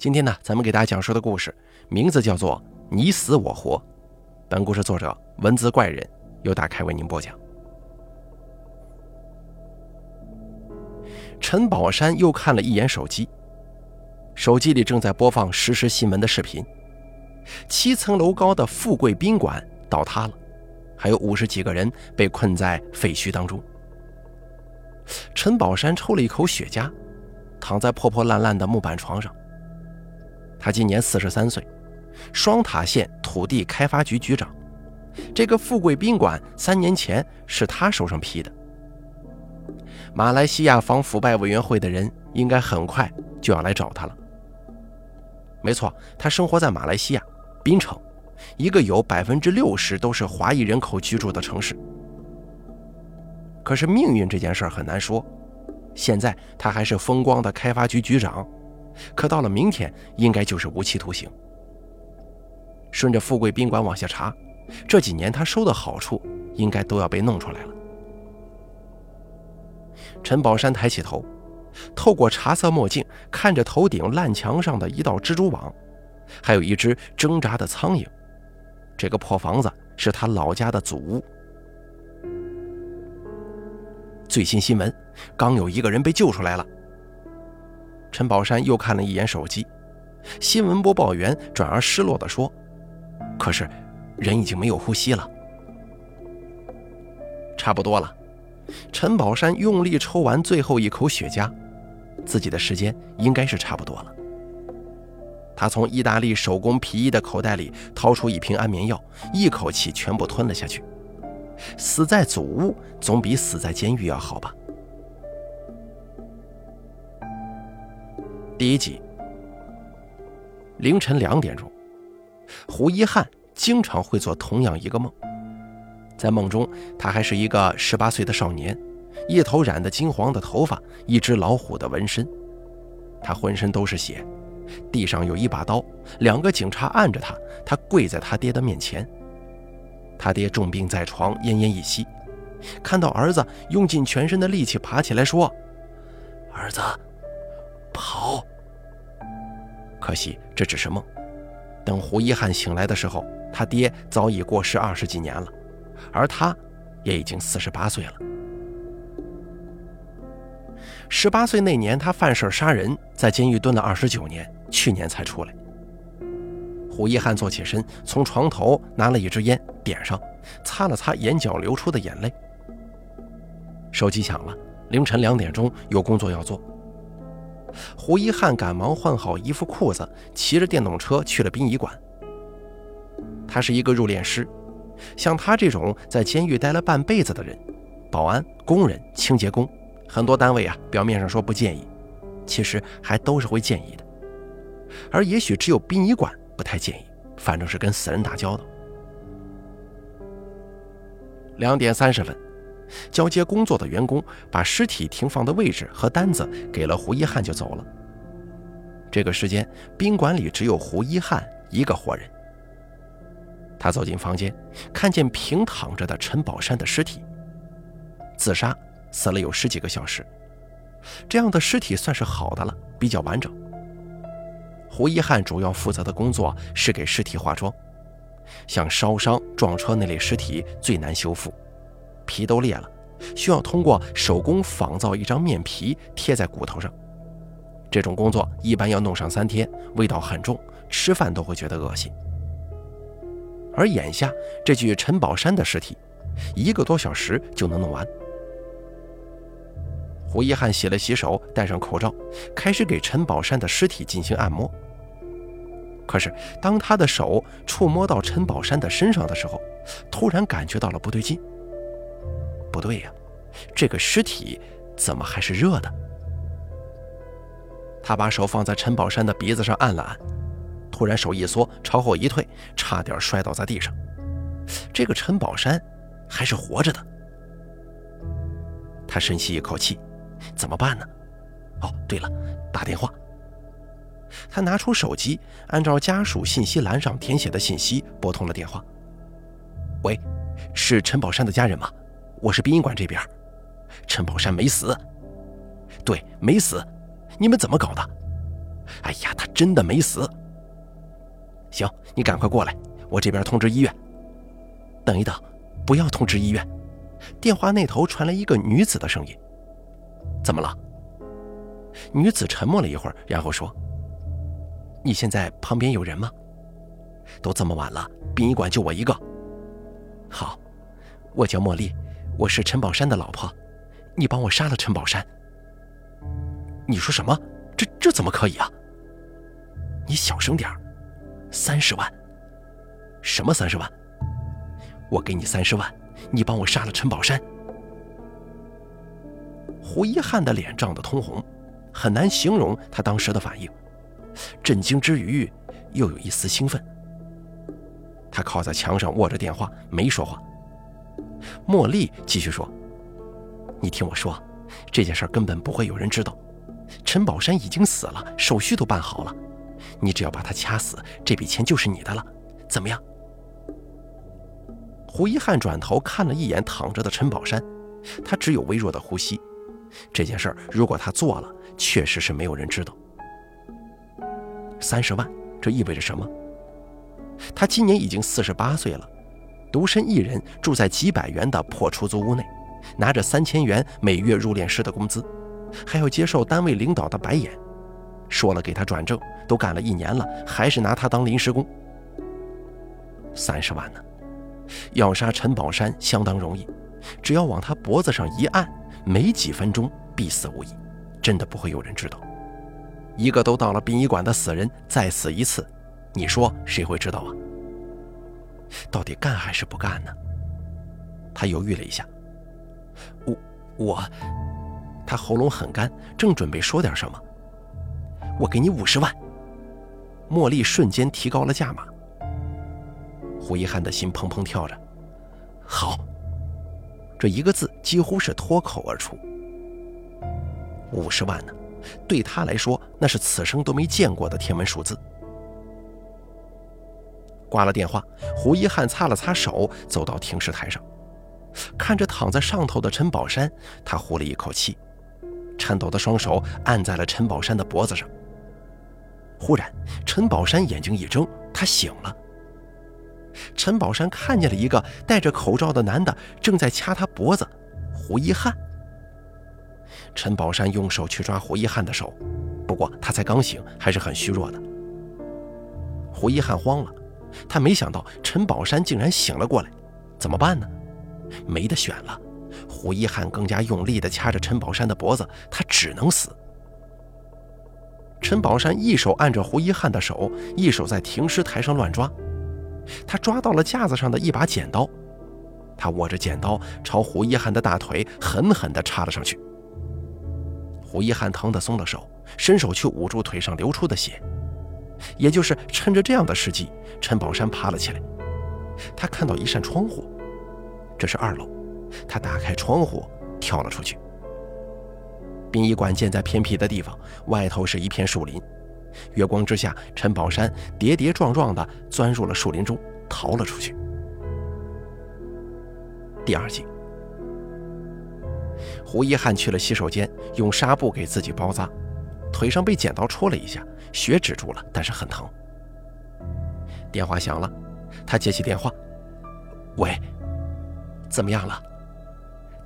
今天呢，咱们给大家讲述的故事名字叫做《你死我活》。本故事作者文字怪人由大开为您播讲。陈宝山又看了一眼手机，手机里正在播放实时新闻的视频。七层楼高的富贵宾馆倒塌了，还有五十几个人被困在废墟当中。陈宝山抽了一口雪茄，躺在破破烂烂的木板床上。他今年四十三岁，双塔县土地开发局局长。这个富贵宾馆三年前是他手上批的。马来西亚反腐败委员会的人应该很快就要来找他了。没错，他生活在马来西亚槟城，一个有百分之六十都是华裔人口居住的城市。可是命运这件事很难说，现在他还是风光的开发局局长。可到了明天，应该就是无期徒刑。顺着富贵宾馆往下查，这几年他收的好处应该都要被弄出来了。陈宝山抬起头，透过茶色墨镜看着头顶烂墙上的一道蜘蛛网，还有一只挣扎的苍蝇。这个破房子是他老家的祖屋。最新新闻，刚有一个人被救出来了。陈宝山又看了一眼手机，新闻播报员转而失落地说：“可是，人已经没有呼吸了。”差不多了。陈宝山用力抽完最后一口雪茄，自己的时间应该是差不多了。他从意大利手工皮衣的口袋里掏出一瓶安眠药，一口气全部吞了下去。死在祖屋总比死在监狱要好吧？第一集，凌晨两点钟，胡一汉经常会做同样一个梦。在梦中，他还是一个十八岁的少年，一头染得金黄的头发，一只老虎的纹身。他浑身都是血，地上有一把刀，两个警察按着他，他跪在他爹的面前。他爹重病在床，奄奄一息，看到儿子用尽全身的力气爬起来，说：“儿子，跑。”可惜这只是梦。等胡一汉醒来的时候，他爹早已过世二十几年了，而他，也已经四十八岁了。十八岁那年，他犯事杀人，在监狱蹲了二十九年，去年才出来。胡一汉坐起身，从床头拿了一支烟，点上，擦了擦眼角流出的眼泪。手机响了，凌晨两点钟，有工作要做。胡一汉赶忙换好衣服裤子，骑着电动车去了殡仪馆。他是一个入殓师，像他这种在监狱待了半辈子的人，保安、工人、清洁工，很多单位啊，表面上说不建议，其实还都是会建议的。而也许只有殡仪馆不太建议，反正是跟死人打交道。两点三十分。交接工作的员工把尸体停放的位置和单子给了胡一汉，就走了。这个时间，宾馆里只有胡一汉一个活人。他走进房间，看见平躺着的陈宝山的尸体。自杀，死了有十几个小时。这样的尸体算是好的了，比较完整。胡一汉主要负责的工作是给尸体化妆，像烧伤、撞车那类尸体最难修复。皮都裂了，需要通过手工仿造一张面皮贴在骨头上。这种工作一般要弄上三天，味道很重，吃饭都会觉得恶心。而眼下这具陈宝山的尸体，一个多小时就能弄完。胡一汉洗了洗手，戴上口罩，开始给陈宝山的尸体进行按摩。可是当他的手触摸到陈宝山的身上的时候，突然感觉到了不对劲。不对呀，这个尸体怎么还是热的？他把手放在陈宝山的鼻子上按了按，突然手一缩，朝后一退，差点摔倒在地上。这个陈宝山还是活着的。他深吸一口气，怎么办呢？哦，对了，打电话。他拿出手机，按照家属信息栏上填写的信息拨通了电话。喂，是陈宝山的家人吗？我是殡仪馆这边，陈宝山没死。对，没死。你们怎么搞的？哎呀，他真的没死。行，你赶快过来，我这边通知医院。等一等，不要通知医院。电话那头传来一个女子的声音：“怎么了？”女子沉默了一会儿，然后说：“你现在旁边有人吗？都这么晚了，殡仪馆就我一个。好，我叫茉莉，我是陈宝山的老婆。你帮我杀了陈宝山。你说什么？这这怎么可以啊？你小声点三十万？什么三十万？我给你三十万，你帮我杀了陈宝山。”胡一汉的脸涨得通红。很难形容他当时的反应，震惊之余又有一丝兴奋。他靠在墙上握着电话，没说话。茉莉继续说：“你听我说，这件事根本不会有人知道。陈宝山已经死了，手续都办好了，你只要把他掐死，这笔钱就是你的了。怎么样？”胡一汉转头看了一眼躺着的陈宝山，他只有微弱的呼吸。这件事如果他做了，确实是没有人知道。三十万，这意味着什么？他今年已经四十八岁了，独身一人住在几百元的破出租屋内，拿着三千元每月入殓师的工资，还要接受单位领导的白眼，说了给他转正，都干了一年了，还是拿他当临时工。三十万呢？要杀陈宝山相当容易，只要往他脖子上一按，没几分钟必死无疑。真的不会有人知道，一个都到了殡仪馆的死人再死一次，你说谁会知道啊？到底干还是不干呢？他犹豫了一下，我我，他喉咙很干，正准备说点什么，我给你五十万。茉莉瞬间提高了价码，胡一汉的心砰砰跳着，好，这一个字几乎是脱口而出。五十万呢，对他来说那是此生都没见过的天文数字。挂了电话，胡一汉擦了擦手，走到停尸台上，看着躺在上头的陈宝山，他呼了一口气，颤抖的双手按在了陈宝山的脖子上。忽然，陈宝山眼睛一睁，他醒了。陈宝山看见了一个戴着口罩的男的正在掐他脖子，胡一汉。陈宝山用手去抓胡一汉的手，不过他才刚醒，还是很虚弱的。胡一汉慌了，他没想到陈宝山竟然醒了过来，怎么办呢？没得选了，胡一汉更加用力地掐着陈宝山的脖子，他只能死。陈宝山一手按着胡一汉的手，一手在停尸台上乱抓，他抓到了架子上的一把剪刀，他握着剪刀朝胡一汉的大腿狠狠地插了上去。胡一汉疼得松了手，伸手去捂住腿上流出的血。也就是趁着这样的时机，陈宝山爬了起来。他看到一扇窗户，这是二楼。他打开窗户，跳了出去。殡仪馆建在偏僻的地方，外头是一片树林。月光之下，陈宝山跌跌撞撞地钻入了树林中，逃了出去。第二集。胡一汉去了洗手间，用纱布给自己包扎，腿上被剪刀戳了一下，血止住了，但是很疼。电话响了，他接起电话：“喂，怎么样了？”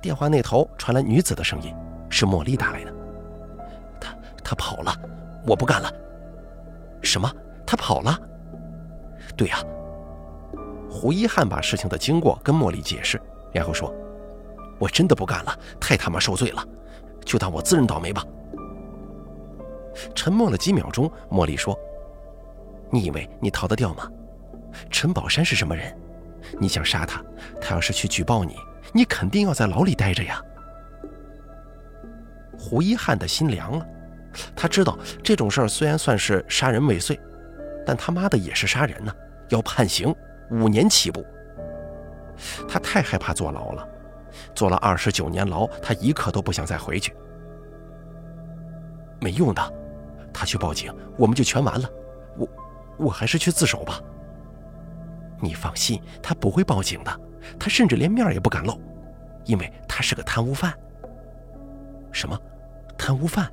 电话那头传来女子的声音，是茉莉打来的。他他跑了，我不干了。什么？他跑了？对呀。胡一汉把事情的经过跟茉莉解释，然后说。我真的不干了，太他妈受罪了，就当我自认倒霉吧。沉默了几秒钟，茉莉说：“你以为你逃得掉吗？陈宝山是什么人？你想杀他，他要是去举报你，你肯定要在牢里待着呀。”胡一汉的心凉了，他知道这种事儿虽然算是杀人未遂，但他妈的也是杀人呢，要判刑五年起步。他太害怕坐牢了。坐了二十九年牢，他一刻都不想再回去。没用的，他去报警，我们就全完了。我，我还是去自首吧。你放心，他不会报警的，他甚至连面也不敢露，因为他是个贪污犯。什么？贪污犯？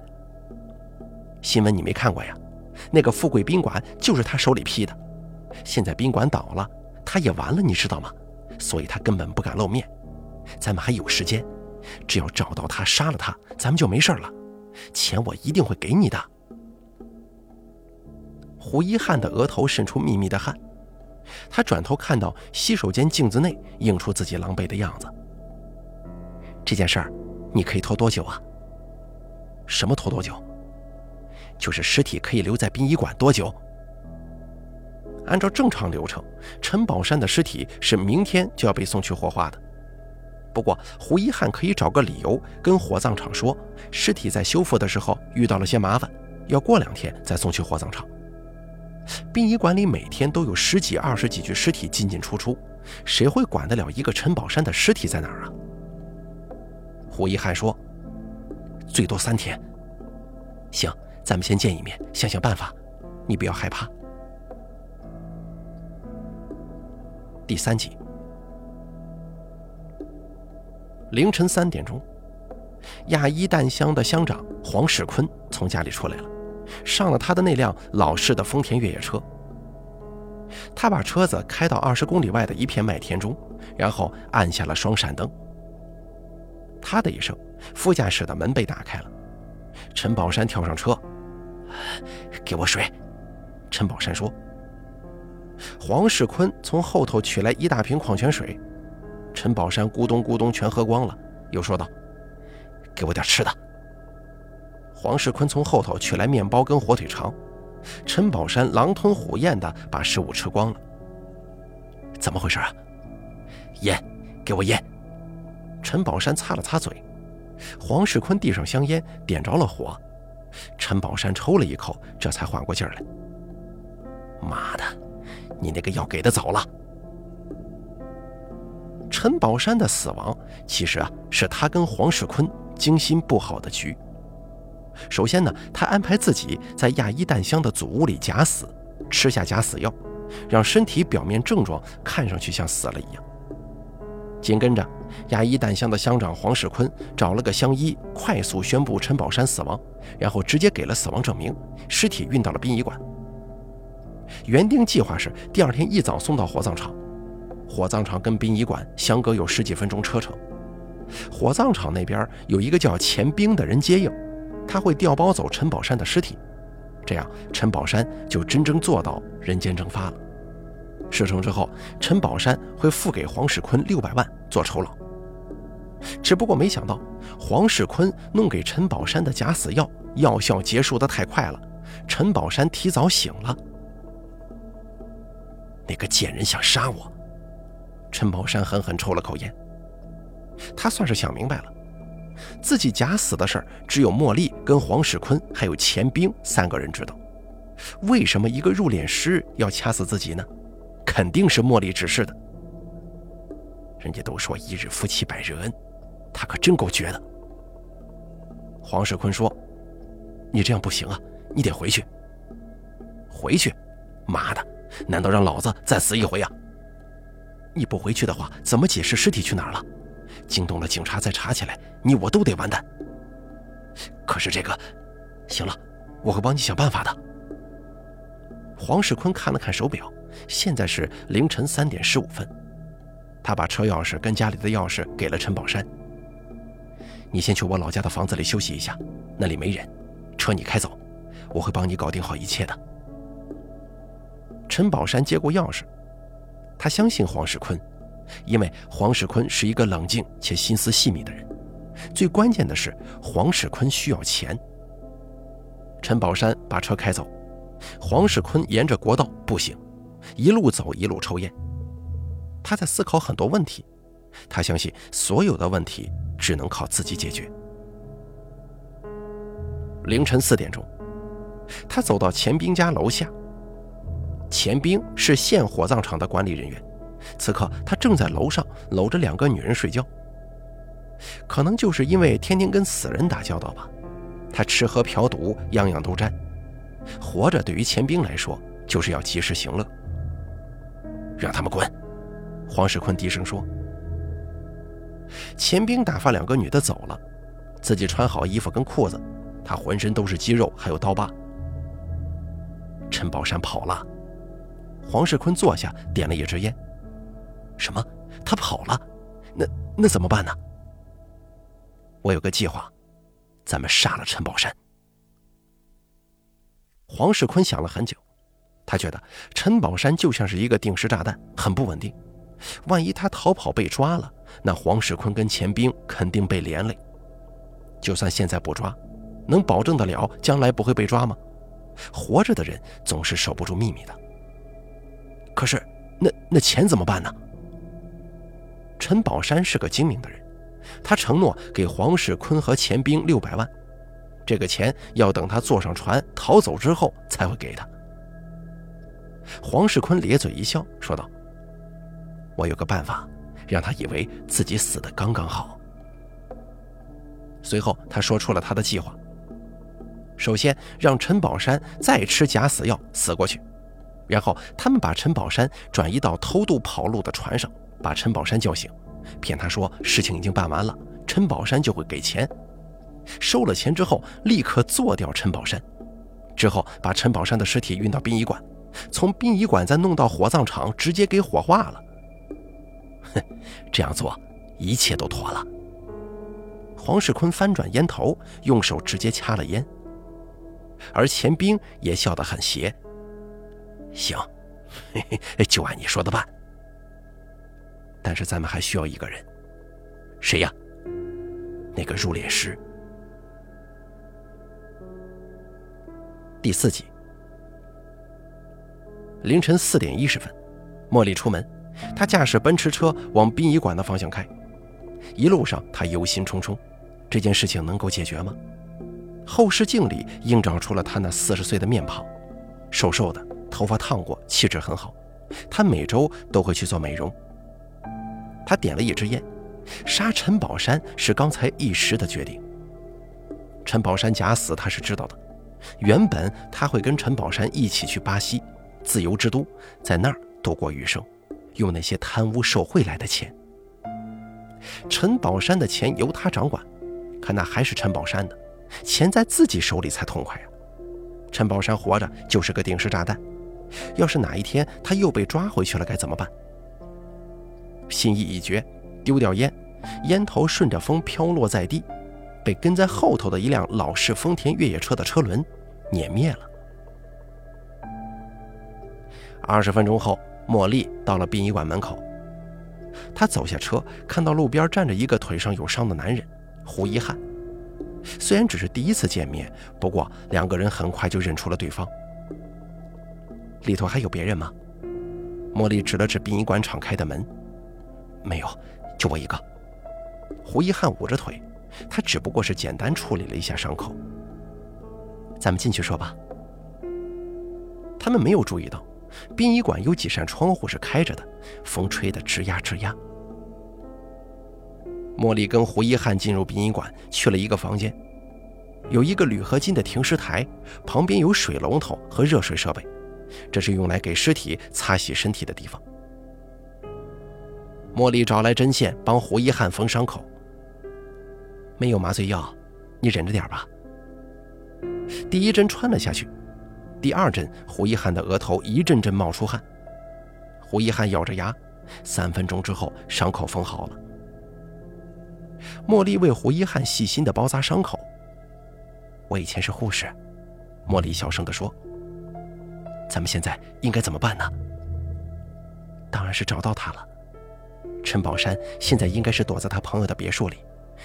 新闻你没看过呀？那个富贵宾馆就是他手里批的。现在宾馆倒了，他也完了，你知道吗？所以他根本不敢露面。咱们还有时间，只要找到他，杀了他，咱们就没事了。钱我一定会给你的。胡一汉的额头渗出密密的汗，他转头看到洗手间镜子内映出自己狼狈的样子。这件事儿，你可以拖多久啊？什么拖多久？就是尸体可以留在殡仪馆多久？按照正常流程，陈宝山的尸体是明天就要被送去火化的。不过胡一汉可以找个理由跟火葬场说，尸体在修复的时候遇到了些麻烦，要过两天再送去火葬场。殡仪馆里每天都有十几、二十几具尸体进进出出，谁会管得了一个陈宝山的尸体在哪儿啊？胡一汉说：“最多三天。行，咱们先见一面，想想办法，你不要害怕。”第三集，凌晨三点钟，亚一弹乡的乡长黄世坤从家里出来了，上了他的那辆老式的丰田越野车。他把车子开到二十公里外的一片麦田中，然后按下了双闪灯。啪的一声，副驾驶的门被打开了，陈宝山跳上车，给我水。陈宝山说。黄世坤从后头取来一大瓶矿泉水，陈宝山咕咚咕咚全喝光了，又说道：“给我点吃的。”黄世坤从后头取来面包跟火腿肠，陈宝山狼吞虎咽地把食物吃光了。怎么回事啊？烟，给我烟！陈宝山擦了擦嘴，黄世坤递上香烟，点着了火，陈宝山抽了一口，这才缓过劲来。妈的！你那个药给的早了。陈宝山的死亡，其实啊是他跟黄世坤精心布好的局。首先呢，他安排自己在亚一弹箱的祖屋里假死，吃下假死药，让身体表面症状看上去像死了一样。紧跟着，亚一弹箱的乡长黄世坤找了个乡医，快速宣布陈宝山死亡，然后直接给了死亡证明，尸体运到了殡仪馆。原定计划是第二天一早送到火葬场，火葬场跟殡仪馆相隔有十几分钟车程。火葬场那边有一个叫钱兵的人接应，他会调包走陈宝山的尸体，这样陈宝山就真正做到人间蒸发了。事成之后，陈宝山会付给黄世坤六百万做酬劳。只不过没想到，黄世坤弄给陈宝山的假死药药效结束的太快了，陈宝山提早醒了。那个贱人想杀我，陈宝山狠狠抽了口烟。他算是想明白了，自己假死的事儿只有茉莉跟黄世坤还有钱兵三个人知道。为什么一个入殓师要掐死自己呢？肯定是茉莉指示的。人家都说一日夫妻百日恩，他可真够绝的。黄世坤说：“你这样不行啊，你得回去。回去，妈的！”难道让老子再死一回啊？你不回去的话，怎么解释尸体去哪儿了？惊动了警察再查起来，你我都得完蛋。可是这个，行了，我会帮你想办法的。黄世坤看了看手表，现在是凌晨三点十五分。他把车钥匙跟家里的钥匙给了陈宝山。你先去我老家的房子里休息一下，那里没人，车你开走，我会帮你搞定好一切的。陈宝山接过钥匙，他相信黄世坤，因为黄世坤是一个冷静且心思细密的人。最关键的是，黄世坤需要钱。陈宝山把车开走，黄世坤沿着国道步行，一路走一路抽烟。他在思考很多问题，他相信所有的问题只能靠自己解决。凌晨四点钟，他走到钱兵家楼下。钱兵是县火葬场的管理人员，此刻他正在楼上搂着两个女人睡觉。可能就是因为天天跟死人打交道吧，他吃喝嫖赌样样都沾。活着对于钱兵来说就是要及时行乐。让他们滚！黄世坤低声说。钱兵打发两个女的走了，自己穿好衣服跟裤子，他浑身都是肌肉，还有刀疤。陈宝山跑了。黄世坤坐下，点了一支烟。什么？他跑了？那那怎么办呢？我有个计划，咱们杀了陈宝山。黄世坤想了很久，他觉得陈宝山就像是一个定时炸弹，很不稳定。万一他逃跑被抓了，那黄世坤跟钱兵肯定被连累。就算现在不抓，能保证得了将来不会被抓吗？活着的人总是守不住秘密的。可是，那那钱怎么办呢？陈宝山是个精明的人，他承诺给黄世坤和钱兵六百万，这个钱要等他坐上船逃走之后才会给他。黄世坤咧嘴一笑，说道：“我有个办法，让他以为自己死的刚刚好。”随后，他说出了他的计划。首先，让陈宝山再吃假死药死过去，然后他们把陈宝山转移到偷渡跑路的船上，把陈宝山叫醒，骗他说事情已经办完了，陈宝山就会给钱。收了钱之后，立刻做掉陈宝山，之后把陈宝山的尸体运到殡仪馆，从殡仪馆再弄到火葬场，直接给火化了。哼，这样做，一切都妥了。黄世坤翻转烟头，用手直接掐了烟，而钱兵也笑得很邪。行，嘿嘿，就按你说的办。但是咱们还需要一个人，谁呀？那个入殓师。第四集，凌晨四点一十分，茉莉出门，她驾驶奔驰车往殡仪馆的方向开，一路上她忧心忡忡。这件事情能够解决吗？后视镜里映照出了他那四十岁的面庞，瘦瘦的，头发烫过，气质很好。他每周都会去做美容。他点了一支烟，杀陈宝山是刚才一时的决定。陈宝山假死，他是知道的。原本他会跟陈宝山一起去巴西，自由之都，在那儿度过余生，用那些贪污受贿来的钱。陈宝山的钱由他掌管。可那还是陈宝山的钱在自己手里才痛快呀！陈宝山活着就是个定时炸弹，要是哪一天他又被抓回去了，该怎么办？心意已决，丢掉烟，烟头顺着风飘落在地，被跟在后头的一辆老式丰田越野车的车轮碾灭了。二十分钟后，茉莉到了殡仪馆门口，她走下车，看到路边站着一个腿上有伤的男人。胡一汉，虽然只是第一次见面，不过两个人很快就认出了对方。里头还有别人吗？茉莉指了指殡仪馆敞开的门，没有，就我一个。胡一汉捂着腿，他只不过是简单处理了一下伤口。咱们进去说吧。他们没有注意到，殡仪馆有几扇窗户是开着的，风吹得吱呀吱呀。茉莉跟胡一汉进入殡仪馆，去了一个房间，有一个铝合金的停尸台，旁边有水龙头和热水设备，这是用来给尸体擦洗身体的地方。茉莉找来针线帮胡一汉缝伤口。没有麻醉药，你忍着点吧。第一针穿了下去，第二针，胡一汉的额头一阵阵冒出汗。胡一汉咬着牙，三分钟之后，伤口缝好了。茉莉为胡一汉细心地包扎伤口。我以前是护士，茉莉小声地说：“咱们现在应该怎么办呢？”当然是找到他了。陈宝山现在应该是躲在他朋友的别墅里，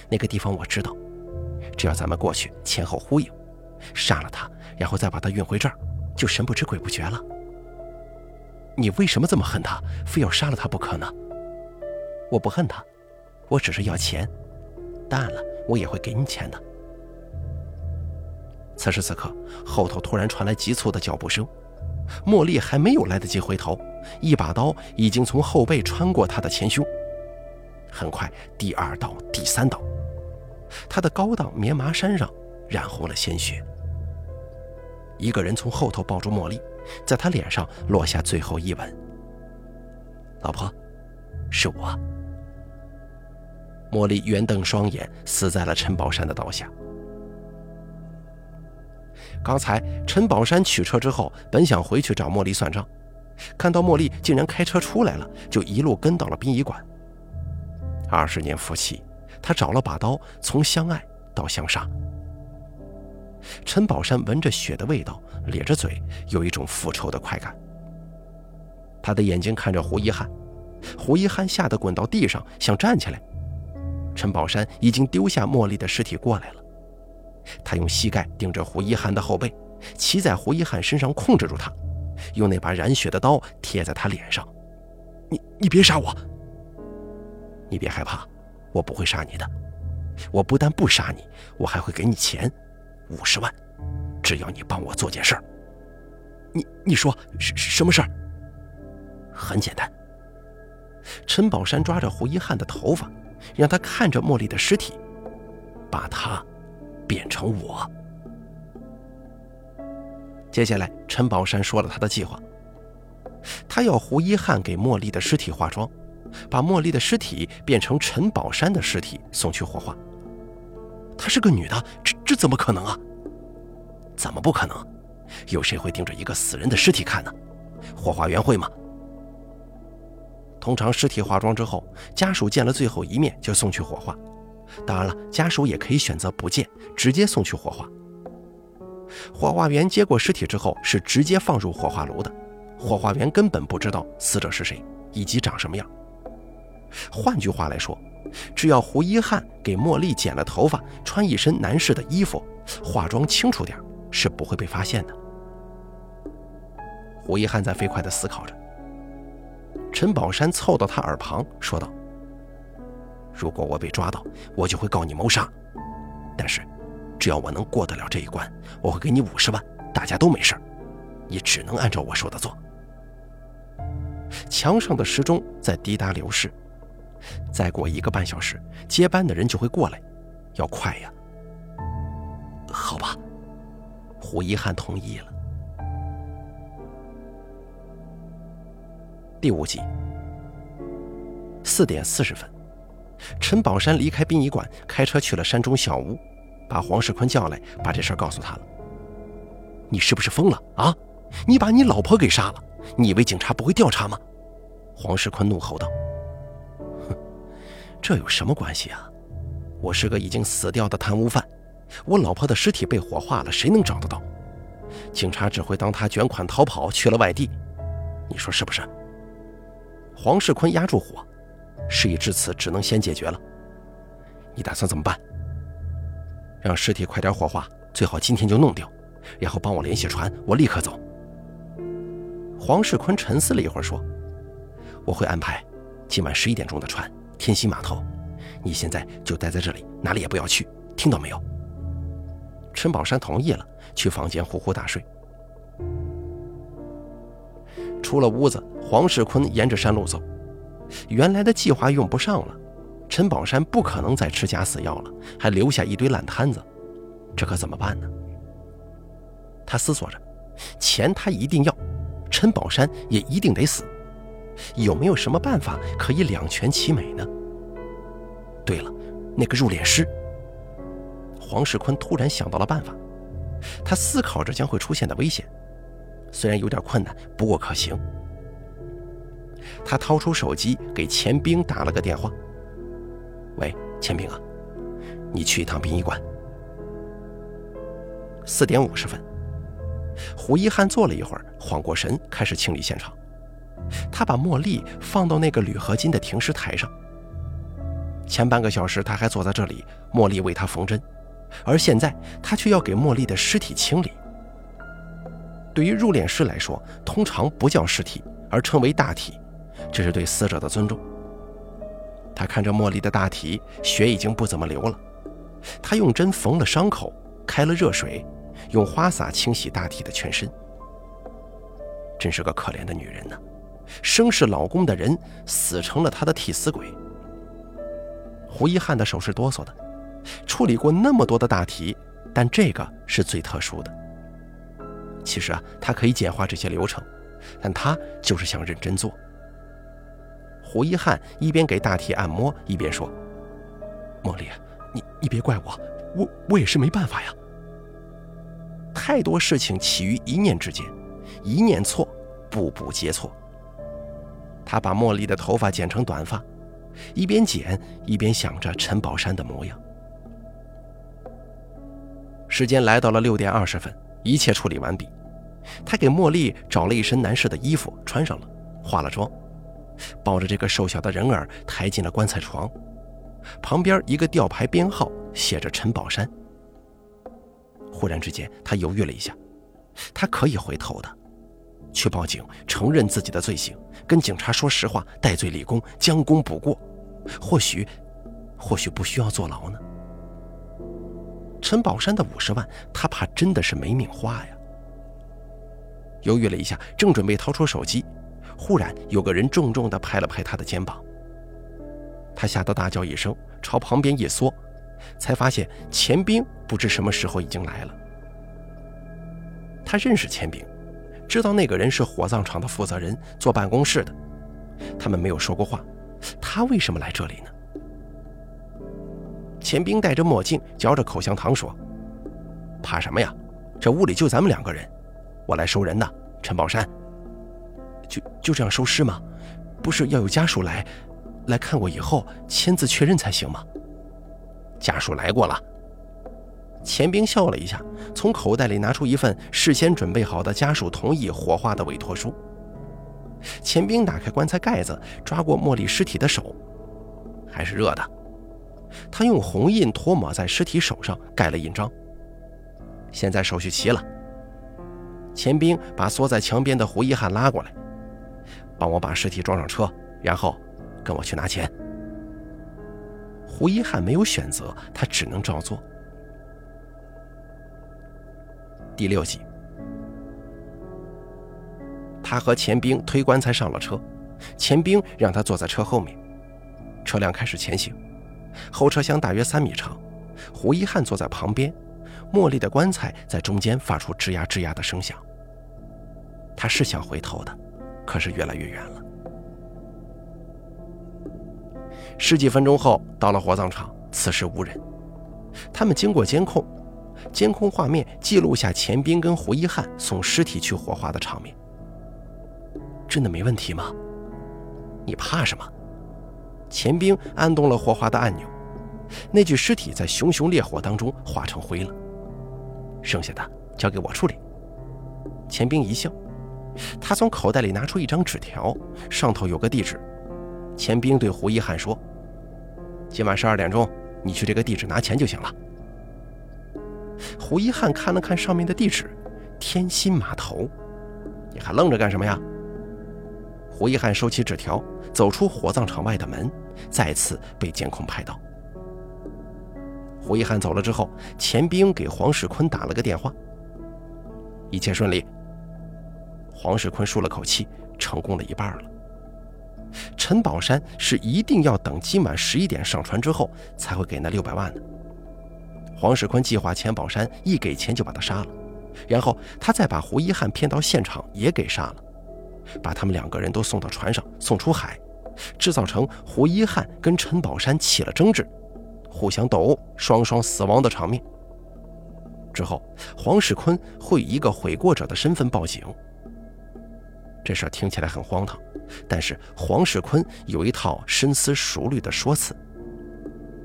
那个地方我知道。只要咱们过去，前后呼应，杀了他，然后再把他运回这儿，就神不知鬼不觉了。你为什么这么恨他，非要杀了他不可呢？我不恨他，我只是要钱。淡了，我也会给你钱的。此时此刻，后头突然传来急促的脚步声，茉莉还没有来得及回头，一把刀已经从后背穿过她的前胸。很快，第二刀、第三刀，她的高档棉麻衫上染红了鲜血。一个人从后头抱住茉莉，在她脸上落下最后一吻。老婆，是我。茉莉圆瞪双眼，死在了陈宝山的刀下。刚才陈宝山取车之后，本想回去找茉莉算账，看到茉莉竟然开车出来了，就一路跟到了殡仪馆。二十年夫妻，他找了把刀，从相爱到相杀。陈宝山闻着血的味道，咧着嘴，有一种复仇的快感。他的眼睛看着胡一汉，胡一汉吓得滚到地上，想站起来。陈宝山已经丢下茉莉的尸体过来了。他用膝盖顶着胡一汉的后背，骑在胡一汉身上控制住他，用那把染血的刀贴在他脸上。你你别杀我！你别害怕，我不会杀你的。我不但不杀你，我还会给你钱，五十万，只要你帮我做件事儿。你你说什什么事儿？很简单。陈宝山抓着胡一汉的头发，让他看着茉莉的尸体，把他。变成我。接下来，陈宝山说了他的计划。他要胡一汉给茉莉的尸体化妆，把茉莉的尸体变成陈宝山的尸体送去火化。她是个女的，这这怎么可能啊？怎么不可能？有谁会盯着一个死人的尸体看呢？火化员会吗？通常尸体化妆之后，家属见了最后一面就送去火化。当然了，家属也可以选择不见，直接送去火化。火化员接过尸体之后，是直接放入火化炉的。火化员根本不知道死者是谁以及长什么样。换句话来说，只要胡一汉给茉莉剪了头发，穿一身男士的衣服，化妆清楚点，是不会被发现的。胡一汉在飞快地思考着。陈宝山凑到他耳旁说道。如果我被抓到，我就会告你谋杀。但是，只要我能过得了这一关，我会给你五十万，大家都没事你只能按照我说的做。墙上的时钟在滴答流逝，再过一个半小时，接班的人就会过来，要快呀。好吧，胡一汉同意了。第五集，四点四十分。陈宝山离开殡仪馆，开车去了山中小屋，把黄世坤叫来，把这事儿告诉他了。你是不是疯了啊？你把你老婆给杀了，你以为警察不会调查吗？黄世坤怒吼道。哼，这有什么关系啊？我是个已经死掉的贪污犯，我老婆的尸体被火化了，谁能找得到？警察只会当他卷款逃跑去了外地，你说是不是？黄世坤压住火。事已至此，只能先解决了。你打算怎么办？让尸体快点火化，最好今天就弄掉，然后帮我联系船，我立刻走。黄世坤沉思了一会儿，说：“我会安排今晚十一点钟的船，天星码头。你现在就待在这里，哪里也不要去，听到没有？”陈宝山同意了，去房间呼呼大睡。出了屋子，黄世坤沿着山路走。原来的计划用不上了，陈宝山不可能再吃假死药了，还留下一堆烂摊子，这可怎么办呢？他思索着，钱他一定要，陈宝山也一定得死，有没有什么办法可以两全其美呢？对了，那个入殓师。黄世坤突然想到了办法，他思考着将会出现的危险，虽然有点困难，不过可行。他掏出手机给钱兵打了个电话：“喂，钱兵啊，你去一趟殡仪馆。”四点五十分，胡一汉坐了一会儿，缓过神，开始清理现场。他把茉莉放到那个铝合金的停尸台上。前半个小时他还坐在这里，茉莉为他缝针，而现在他却要给茉莉的尸体清理。对于入殓师来说，通常不叫尸体，而称为大体。这是对死者的尊重。他看着茉莉的大体，血已经不怎么流了。他用针缝了伤口，开了热水，用花洒清洗大体的全身。真是个可怜的女人呢，生是老公的人，死成了他的替死鬼。胡一汉的手是哆嗦的，处理过那么多的大体，但这个是最特殊的。其实啊，他可以简化这些流程，但他就是想认真做。胡一汉一边给大体按摩，一边说：“茉莉，你你别怪我，我我也是没办法呀。”太多事情起于一念之间，一念错，步步皆错。他把茉莉的头发剪成短发，一边剪一边想着陈宝山的模样。时间来到了六点二十分，一切处理完毕。他给茉莉找了一身男士的衣服穿上了，化了妆，抱着这个瘦小的人儿抬进了棺材床，旁边一个吊牌编号写着陈宝山。忽然之间，他犹豫了一下，他可以回头的，去报警承认自己的罪行，跟警察说实话，戴罪立功，将功补过，或许，或许不需要坐牢呢。陈宝山的五十万，他怕真的是没命花呀。犹豫了一下，正准备掏出手机，忽然有个人重重地拍了拍他的肩膀。他吓得大叫一声，朝旁边一缩，才发现钱兵不知什么时候已经来了。他认识钱兵，知道那个人是火葬场的负责人，坐办公室的。他们没有说过话，他为什么来这里呢？钱兵戴着墨镜，嚼着口香糖说：“怕什么呀？这屋里就咱们两个人，我来收人的。陈宝山，就就这样收尸吗？不是要有家属来，来看过以后签字确认才行吗？家属来过了。”钱兵笑了一下，从口袋里拿出一份事先准备好的家属同意火化的委托书。钱兵打开棺材盖子，抓过茉莉尸体的手，还是热的。他用红印涂抹在尸体手上，盖了印章。现在手续齐了。钱兵把缩在墙边的胡一汉拉过来，帮我把尸体装上车，然后跟我去拿钱。胡一汉没有选择，他只能照做。第六集，他和钱兵推棺材上了车，钱兵让他坐在车后面，车辆开始前行。后车厢大约三米长，胡一汉坐在旁边，茉莉的棺材在中间发出吱呀吱呀的声响。他是想回头的，可是越来越远了。十几分钟后，到了火葬场，此时无人。他们经过监控，监控画面记录下钱兵跟胡一汉送尸体去火化的场面。真的没问题吗？你怕什么？钱兵按动了火化的按钮，那具尸体在熊熊烈火当中化成灰了。剩下的交给我处理。钱兵一笑，他从口袋里拿出一张纸条，上头有个地址。钱兵对胡一汉说：“今晚十二点钟，你去这个地址拿钱就行了。”胡一汉看了看上面的地址，天心码头。你还愣着干什么呀？胡一汉收起纸条。走出火葬场外的门，再次被监控拍到。胡一汉走了之后，钱兵给黄世坤打了个电话。一切顺利。黄世坤舒了口气，成功了一半了。陈宝山是一定要等今晚十一点上船之后才会给那六百万的。黄世坤计划钱宝山一给钱就把他杀了，然后他再把胡一汉骗到现场也给杀了，把他们两个人都送到船上送出海。制造成胡一汉跟陈宝山起了争执，互相斗殴，双双死亡的场面。之后，黄世坤会以一个悔过者的身份报警。这事儿听起来很荒唐，但是黄世坤有一套深思熟虑的说辞。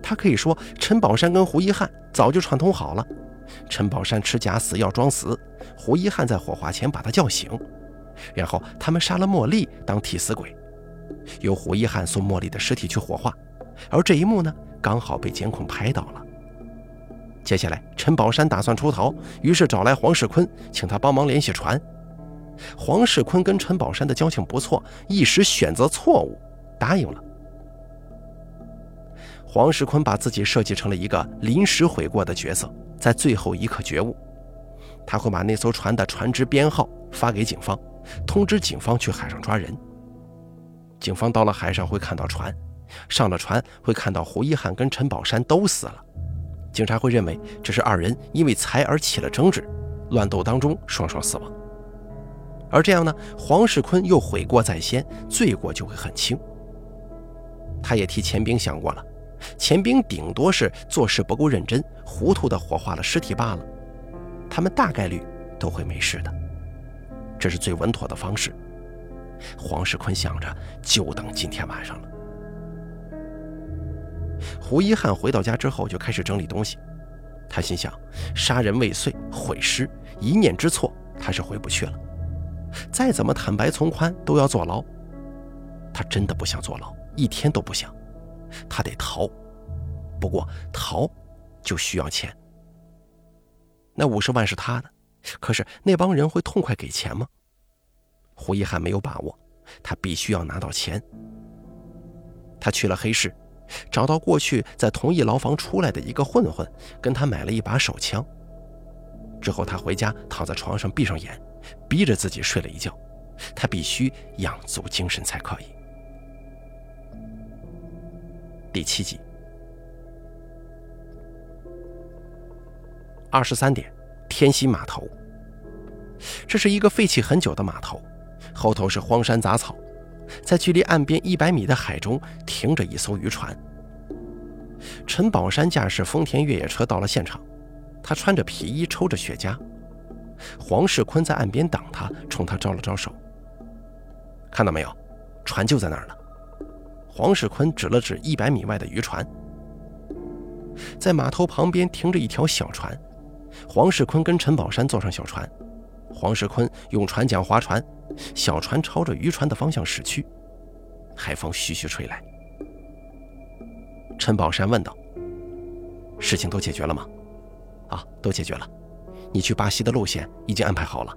他可以说陈宝山跟胡一汉早就串通好了，陈宝山吃假死药装死，胡一汉在火化前把他叫醒，然后他们杀了茉莉当替死鬼。由胡一汉送茉莉的尸体去火化，而这一幕呢，刚好被监控拍到了。接下来，陈宝山打算出逃，于是找来黄世坤，请他帮忙联系船。黄世坤跟陈宝山的交情不错，一时选择错误，答应了。黄世坤把自己设计成了一个临时悔过的角色，在最后一刻觉悟，他会把那艘船的船只编号发给警方，通知警方去海上抓人。警方到了海上会看到船，上了船会看到胡一汉跟陈宝山都死了。警察会认为这是二人因为财而起了争执，乱斗当中双双死亡。而这样呢，黄世坤又悔过在先，罪过就会很轻。他也替钱兵想过了，钱兵顶多是做事不够认真，糊涂的火化了尸体罢了。他们大概率都会没事的。这是最稳妥的方式。黄世坤想着，就等今天晚上了。胡一汉回到家之后，就开始整理东西。他心想：杀人未遂，毁尸，一念之错，他是回不去了。再怎么坦白从宽，都要坐牢。他真的不想坐牢，一天都不想。他得逃，不过逃就需要钱。那五十万是他的，可是那帮人会痛快给钱吗？胡一汉没有把握，他必须要拿到钱。他去了黑市。找到过去在同一牢房出来的一个混混，跟他买了一把手枪。之后他回家躺在床上闭上眼，逼着自己睡了一觉。他必须养足精神才可以。第七集，二十三点，天溪码头。这是一个废弃很久的码头，后头是荒山杂草。在距离岸边一百米的海中停着一艘渔船。陈宝山驾驶丰田越野车到了现场，他穿着皮衣，抽着雪茄。黄世坤在岸边等他，冲他招了招手。看到没有，船就在那儿了。黄世坤指了指一百米外的渔船，在码头旁边停着一条小船。黄世坤跟陈宝山坐上小船，黄世坤用船桨划船。小船朝着渔船的方向驶去，海风徐徐吹来。陈宝山问道：“事情都解决了吗？”“啊，都解决了。你去巴西的路线已经安排好了。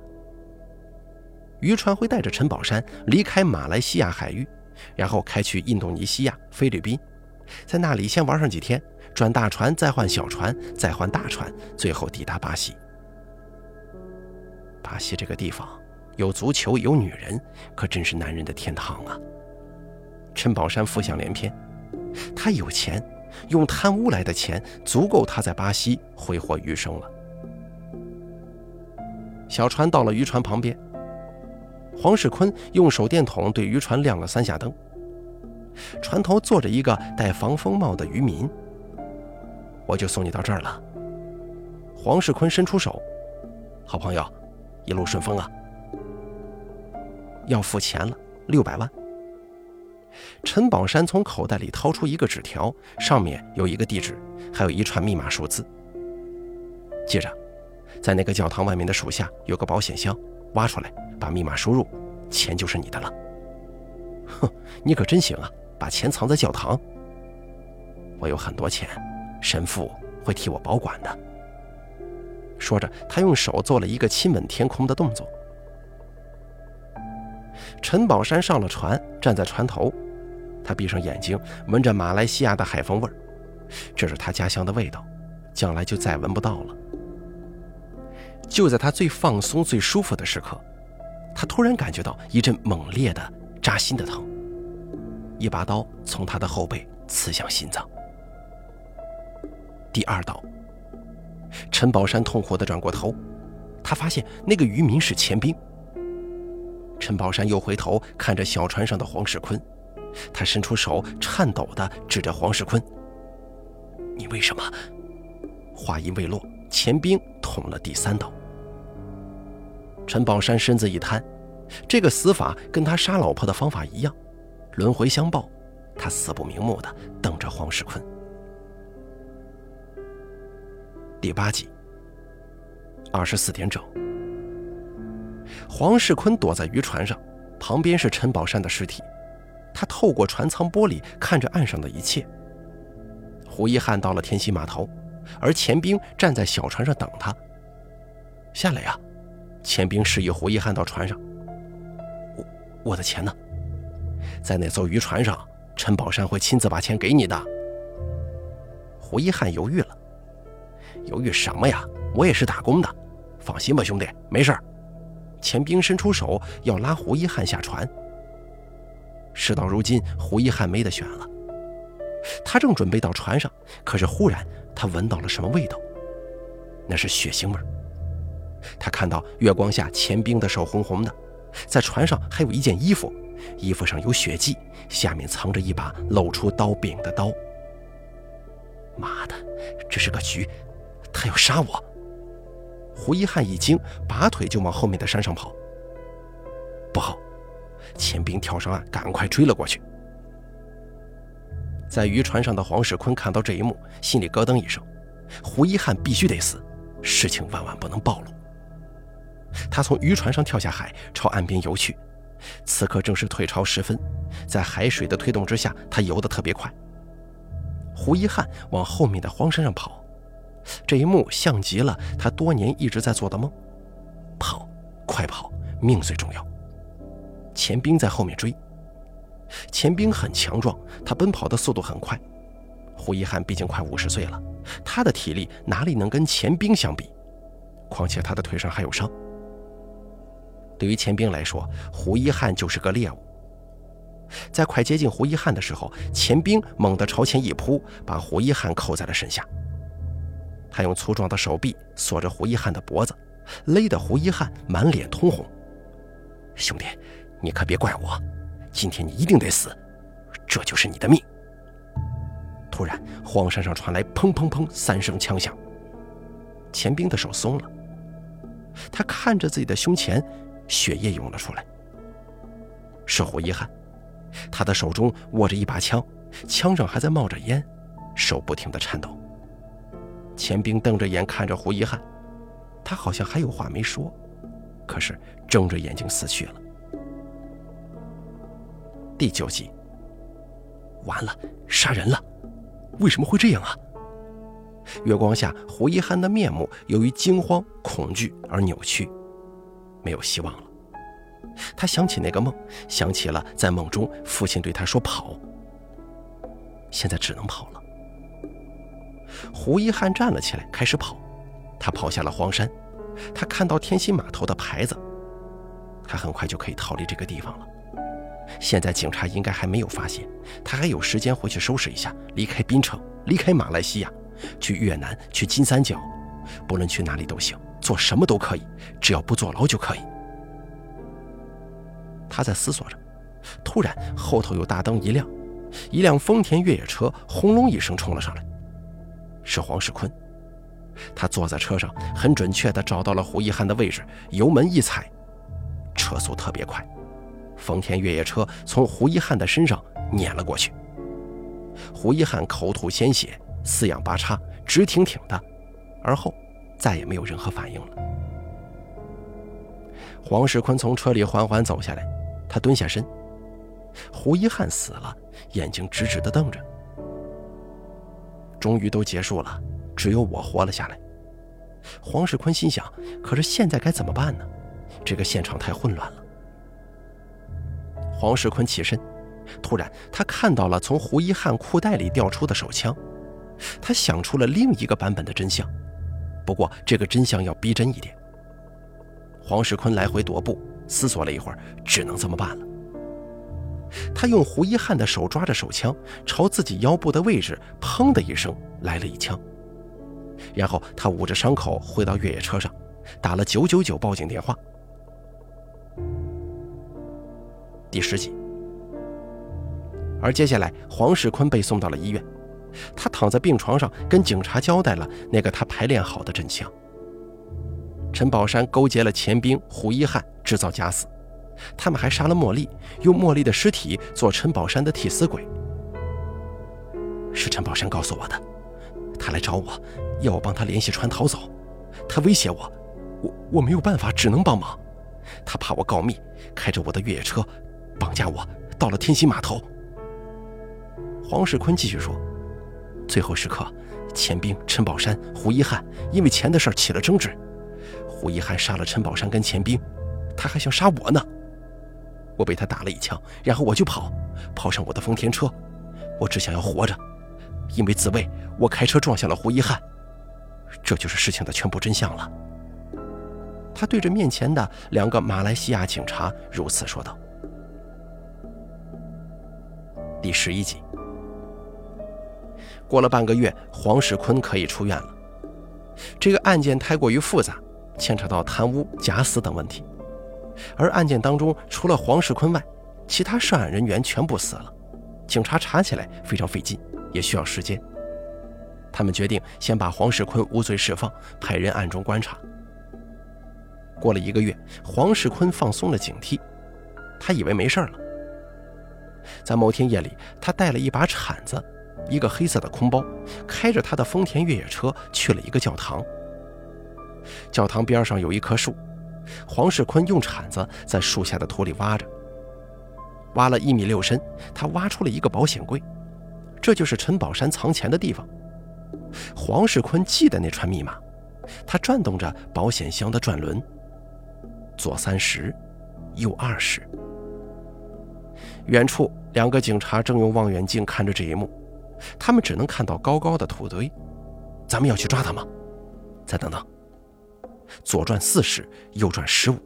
渔船会带着陈宝山离开马来西亚海域，然后开去印度尼西亚、菲律宾，在那里先玩上几天，转大船，再换小船，再换大船，最后抵达巴西。巴西这个地方……”有足球，有女人，可真是男人的天堂啊！陈宝山浮想联翩，他有钱，用贪污来的钱足够他在巴西挥霍余生了。小船到了渔船旁边，黄世坤用手电筒对渔船亮了三下灯。船头坐着一个戴防风帽的渔民。我就送你到这儿了。黄世坤伸出手，好朋友，一路顺风啊！要付钱了，六百万。陈宝山从口袋里掏出一个纸条，上面有一个地址，还有一串密码数字。接着，在那个教堂外面的树下有个保险箱，挖出来，把密码输入，钱就是你的了。哼，你可真行啊，把钱藏在教堂。我有很多钱，神父会替我保管的。说着，他用手做了一个亲吻天空的动作。陈宝山上了船，站在船头，他闭上眼睛，闻着马来西亚的海风味儿，这是他家乡的味道，将来就再闻不到了。就在他最放松、最舒服的时刻，他突然感觉到一阵猛烈的、扎心的疼，一把刀从他的后背刺向心脏。第二刀，陈宝山痛苦地转过头，他发现那个渔民是钱兵。陈宝山又回头看着小船上的黄世坤，他伸出手，颤抖地指着黄世坤：“你为什么？”话音未落，钱兵捅了第三刀。陈宝山身子一瘫，这个死法跟他杀老婆的方法一样，轮回相报。他死不瞑目的等着黄世坤。第八集，二十四点整。黄世坤躲在渔船上，旁边是陈宝山的尸体。他透过船舱玻璃看着岸上的一切。胡一汉到了天溪码头，而钱兵站在小船上等他。下来呀！钱兵示意胡一汉到船上。我我的钱呢？在那艘渔船上，陈宝山会亲自把钱给你的。胡一汉犹豫了。犹豫什么呀？我也是打工的，放心吧，兄弟，没事儿。钱兵伸出手要拉胡一汉下船。事到如今，胡一汉没得选了。他正准备到船上，可是忽然他闻到了什么味道，那是血腥味他看到月光下钱兵的手红红的，在船上还有一件衣服，衣服上有血迹，下面藏着一把露出刀柄的刀。妈的，这是个局，他要杀我！胡一汉一惊，拔腿就往后面的山上跑。不好！钱兵跳上岸，赶快追了过去。在渔船上的黄世坤看到这一幕，心里咯噔一声：胡一汉必须得死，事情万万不能暴露。他从渔船上跳下海，朝岸边游去。此刻正是退潮时分，在海水的推动之下，他游得特别快。胡一汉往后面的荒山上跑，这一幕像极了他多年一直在做的梦：跑，快跑，命最重要。钱兵在后面追。钱兵很强壮，他奔跑的速度很快。胡一汉毕竟快五十岁了，他的体力哪里能跟钱兵相比？况且他的腿上还有伤。对于钱兵来说，胡一汉就是个猎物。在快接近胡一汉的时候，钱兵猛地朝前一扑，把胡一汉扣在了身下。他用粗壮的手臂锁着胡一汉的脖子，勒得胡一汉满脸通红。兄弟，你可别怪我，今天你一定得死，这就是你的命。突然，荒山上传来砰砰砰三声枪响。钱兵的手松了，他看着自己的胸前。血液涌了出来，是胡一汉，他的手中握着一把枪，枪上还在冒着烟，手不停地颤抖。钱兵瞪着眼看着胡一汉，他好像还有话没说，可是睁着眼睛死去了。第九集，完了，杀人了，为什么会这样啊？月光下，胡一汉的面目由于惊慌、恐惧而扭曲。没有希望了。他想起那个梦，想起了在梦中父亲对他说“跑”，现在只能跑了。胡一汉站了起来，开始跑。他跑下了荒山，他看到天心码头的牌子，他很快就可以逃离这个地方了。现在警察应该还没有发现，他还有时间回去收拾一下，离开槟城，离开马来西亚，去越南，去金三角，不论去哪里都行。做什么都可以，只要不坐牢就可以。他在思索着，突然后头有大灯一亮，一辆丰田越野车轰隆一声冲了上来，是黄世坤。他坐在车上，很准确地找到了胡一汉的位置，油门一踩，车速特别快，丰田越野车从胡一汉的身上碾了过去。胡一汉口吐鲜血，四仰八叉，直挺挺的，而后。再也没有任何反应了。黄世坤从车里缓缓走下来，他蹲下身。胡一汉死了，眼睛直直的瞪着。终于都结束了，只有我活了下来。黄世坤心想：可是现在该怎么办呢？这个现场太混乱了。黄世坤起身，突然他看到了从胡一汉裤袋里掉出的手枪，他想出了另一个版本的真相。不过，这个真相要逼真一点。黄世坤来回踱步，思索了一会儿，只能这么办了。他用胡一汉的手抓着手枪，朝自己腰部的位置“砰”的一声来了一枪。然后他捂着伤口回到越野车上，打了九九九报警电话。第十集。而接下来，黄世坤被送到了医院。他躺在病床上，跟警察交代了那个他排练好的真相：陈宝山勾结了钱兵、胡一汉制造假死，他们还杀了茉莉，用茉莉的尸体做陈宝山的替死鬼。是陈宝山告诉我的，他来找我，要我帮他联系船逃走，他威胁我，我我没有办法，只能帮忙。他怕我告密，开着我的越野车，绑架我，到了天心码头。黄世坤继续说。最后时刻，钱兵、陈宝山、胡一汉因为钱的事起了争执。胡一汉杀了陈宝山跟钱兵，他还想杀我呢。我被他打了一枪，然后我就跑，跑上我的丰田车。我只想要活着，因为自卫，我开车撞向了胡一汉。这就是事情的全部真相了。他对着面前的两个马来西亚警察如此说道。第十一集。过了半个月，黄世坤可以出院了。这个案件太过于复杂，牵扯到贪污、假死等问题。而案件当中，除了黄世坤外，其他涉案人员全部死了。警察查起来非常费劲，也需要时间。他们决定先把黄世坤无罪释放，派人暗中观察。过了一个月，黄世坤放松了警惕，他以为没事了。在某天夜里，他带了一把铲子，一个黑色的空包，开着他的丰田越野车去了一个教堂。教堂边上有一棵树，黄世坤用铲子在树下的土里挖着，挖了一米六深，他挖出了一个保险柜，这就是陈宝山藏钱的地方。黄世坤记得那串密码，他转动着保险箱的转轮，左三十，右二十。远处两个警察正用望远镜看着这一幕，他们只能看到高高的土堆。咱们要去抓他吗？再等等。左转四十，右转十五。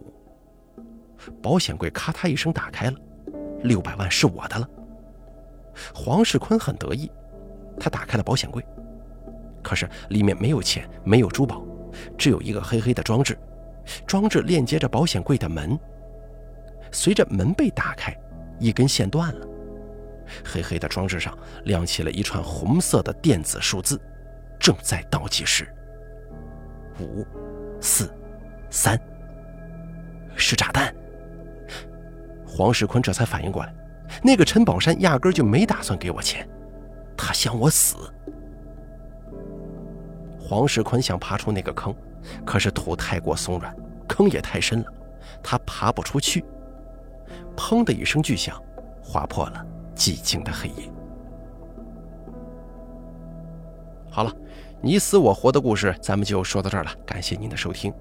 保险柜咔嗒一声打开了，六百万是我的了。黄世坤很得意，他打开了保险柜。可是里面没有钱，没有珠宝，只有一个黑黑的装置，装置链接着保险柜的门。随着门被打开，一根线断了，黑黑的装置上亮起了一串红色的电子数字，正在倒计时。五、四、三，是炸弹。黄世坤这才反应过来，那个陈宝山压根就没打算给我钱，他想我死。黄世坤想爬出那个坑，可是土太过松软，坑也太深了，他爬不出去。砰的一声巨响，划破了寂静的黑夜。好了，你死我活的故事，咱们就说到这儿了。感谢您的收听，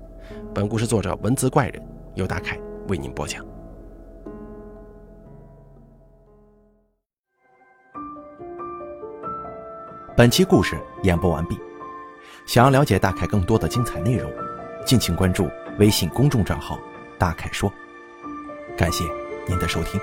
本故事作者文字怪人由大凯为您播讲。本期故事演播完毕。想要了解大凯更多的精彩内容，敬请关注微信公众账号“大凯说”。感谢您的收听。